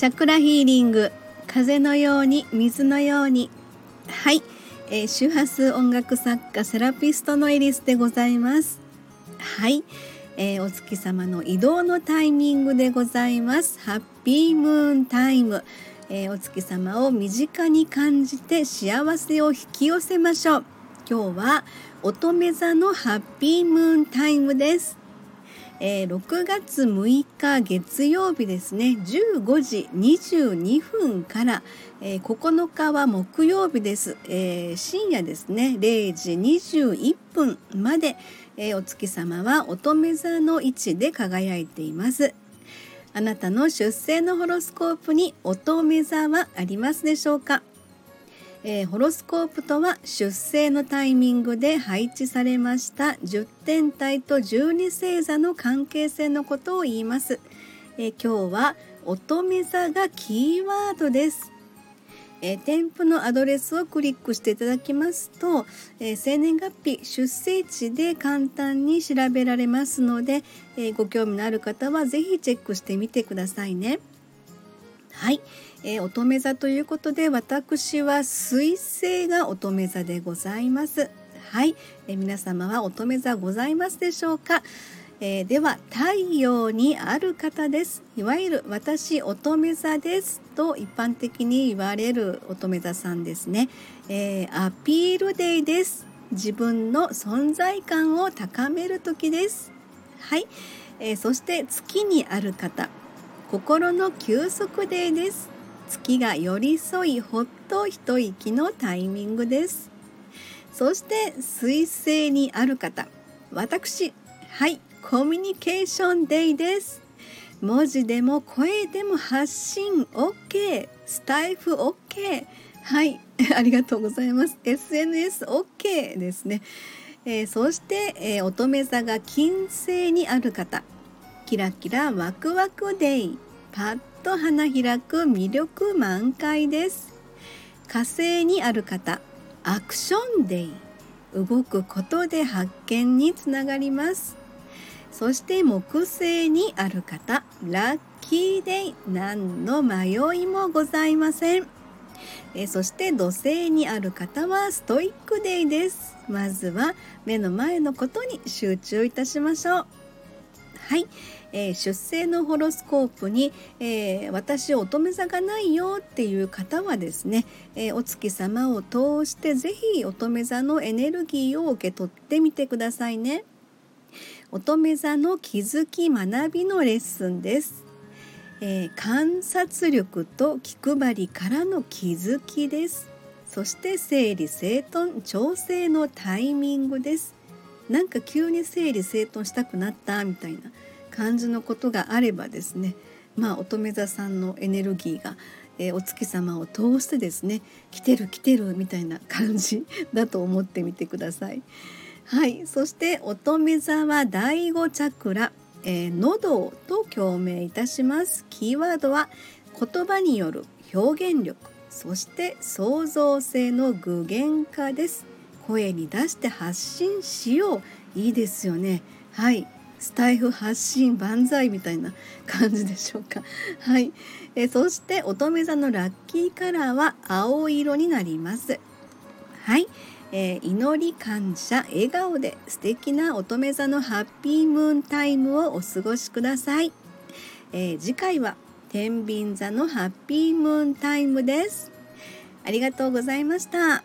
チャクラヒーリング。風のように水のように。はい、えー、周波数音楽作家セラピストのエリスでございます。はい、えー、お月様の移動のタイミングでございます。ハッピームーンタイム、えー、お月様を身近に感じて幸せを引き寄せましょう。今日は乙女座のハッピームーンタイムです。えー、6月6日月曜日ですね。15時22分から、えー、9日は木曜日です、えー、深夜ですね。0時21分まで、えー、お月様は乙女座の位置で輝いています。あなたの出生のホロスコープに乙女座はありますでしょうか？えー、ホロスコープとは出生のタイミングで配置されました10天体と12星座の関係性のことを言います、えー、今日は乙女座がキーワードです、えー、添付のアドレスをクリックしていただきますと、え生年月日出生地で簡単に調べられますので、えご興味のある方は是非チェックしてみてくださいね。はい、えー、乙女座ということで私は水星が乙女座でございます。はい、えー、皆様は乙女座ございますでしょうか、えー、では太陽にある方です。いわゆる私乙女座ですと一般的に言われる乙女座さんですね、えアピールデイです。自分の存在感を高める時です。はい、えそして月にある方。心の休息デーです。月が寄り添いほっと一息のタイミングです。そして水星にある方。私はいコミュニケーションデイです。文字でも声でも発信 OK スタイフ OK はい ありがとうございます。SNS OK ですね、えー、そして、えー、乙女座が金星にある方。キラキラワクワクデイ。パッと花開く魅力満開です。火星にある方アクションデイ動くことで発見につながります。そして木星にある方ラッキーデイ何の迷いもございません。えそして土星にある方はストイックデイです。まずは目の前のことに集中いたしましょう。はい、えー、出生のホロスコープに、えー、私乙女座がないよっていう方はですね、えー、お月様を通して是非乙女座のエネルギーを受け取ってみてくださいね。乙女座の気づき学びのレッスンです。えー、観察力と気配りからの気づきです。そして整理整頓調整のタイミングです。なんか急に整理整頓したくなったみたいな感じのことがあればですねまあ乙女座さんのエネルギーが、えー、お月様を通してですね来てる来てるみたいな感じ だと思ってみてください。はい、そして乙女座は第5チャクラ、えー、喉と共鳴いたします。キーワードは言葉による表現力。そして創造性の具現化です。声に出して発信しよう。いいですよね。はい。スタイフ発信万歳みたいな感じでしょうか。はい、えそして乙女座のラッキーカラーは青色になります。はい、えー、祈り感謝笑顔で素敵な乙女座のハッピームーンタイムをお過ごしください、えー、次回は天秤座のハッピームーンタイムです。ありがとうございました。